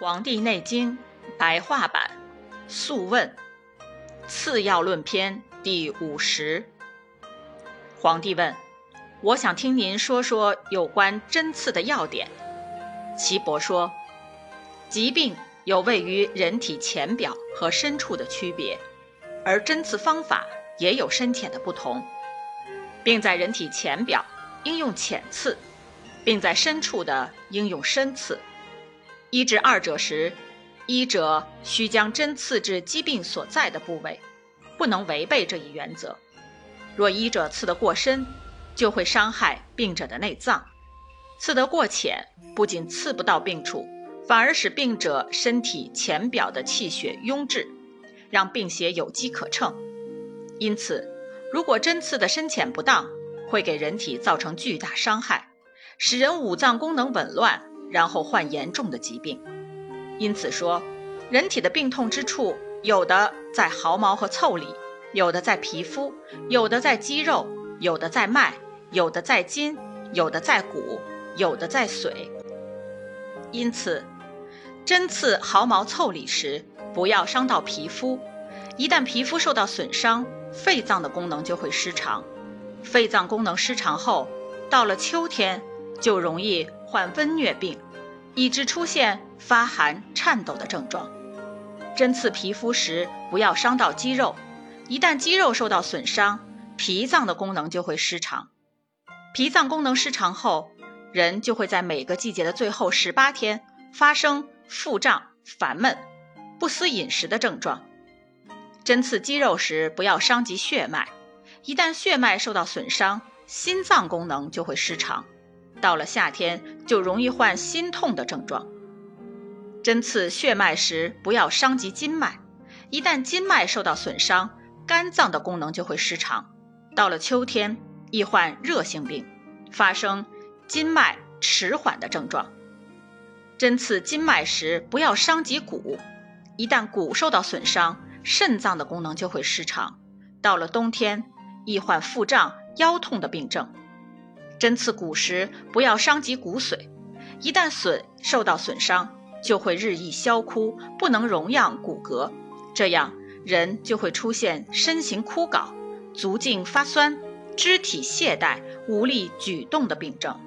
黄帝内经白话版《素问·次要论篇》第五十。皇帝问：“我想听您说说有关针刺的要点。”岐伯说：“疾病有位于人体浅表和深处的区别，而针刺方法也有深浅的不同，并在人体浅表应用浅刺，并在深处的应用深刺。”医治二者时，医者需将针刺至疾病所在的部位，不能违背这一原则。若医者刺得过深，就会伤害病者的内脏；刺得过浅，不仅刺不到病处，反而使病者身体浅表的气血壅滞，让病邪有机可乘。因此，如果针刺的深浅不当，会给人体造成巨大伤害，使人五脏功能紊乱。然后患严重的疾病，因此说，人体的病痛之处，有的在毫毛和腠理，有的在皮肤，有的在肌肉，有的在脉，有的在筋，有的在骨，有的在髓。因此，针刺毫毛腠理时，不要伤到皮肤。一旦皮肤受到损伤，肺脏的功能就会失常。肺脏功能失常后，到了秋天。就容易患温疟病，以致出现发寒、颤抖的症状。针刺皮肤时，不要伤到肌肉。一旦肌肉受到损伤，脾脏的功能就会失常。脾脏功能失常后，人就会在每个季节的最后十八天发生腹胀、烦闷、不思饮食的症状。针刺肌肉时，不要伤及血脉。一旦血脉受到损伤，心脏功能就会失常。到了夏天，就容易患心痛的症状。针刺血脉时，不要伤及筋脉。一旦筋脉受到损伤，肝脏的功能就会失常。到了秋天，易患热性病，发生筋脉迟缓的症状。针刺筋脉时，不要伤及骨。一旦骨受到损伤，肾脏的功能就会失常。到了冬天，易患腹胀、腰痛的病症。针刺骨时，不要伤及骨髓，一旦损受到损伤，就会日益消枯，不能容养骨骼，这样人就会出现身形枯槁、足胫发酸、肢体懈怠、无力举动的病症。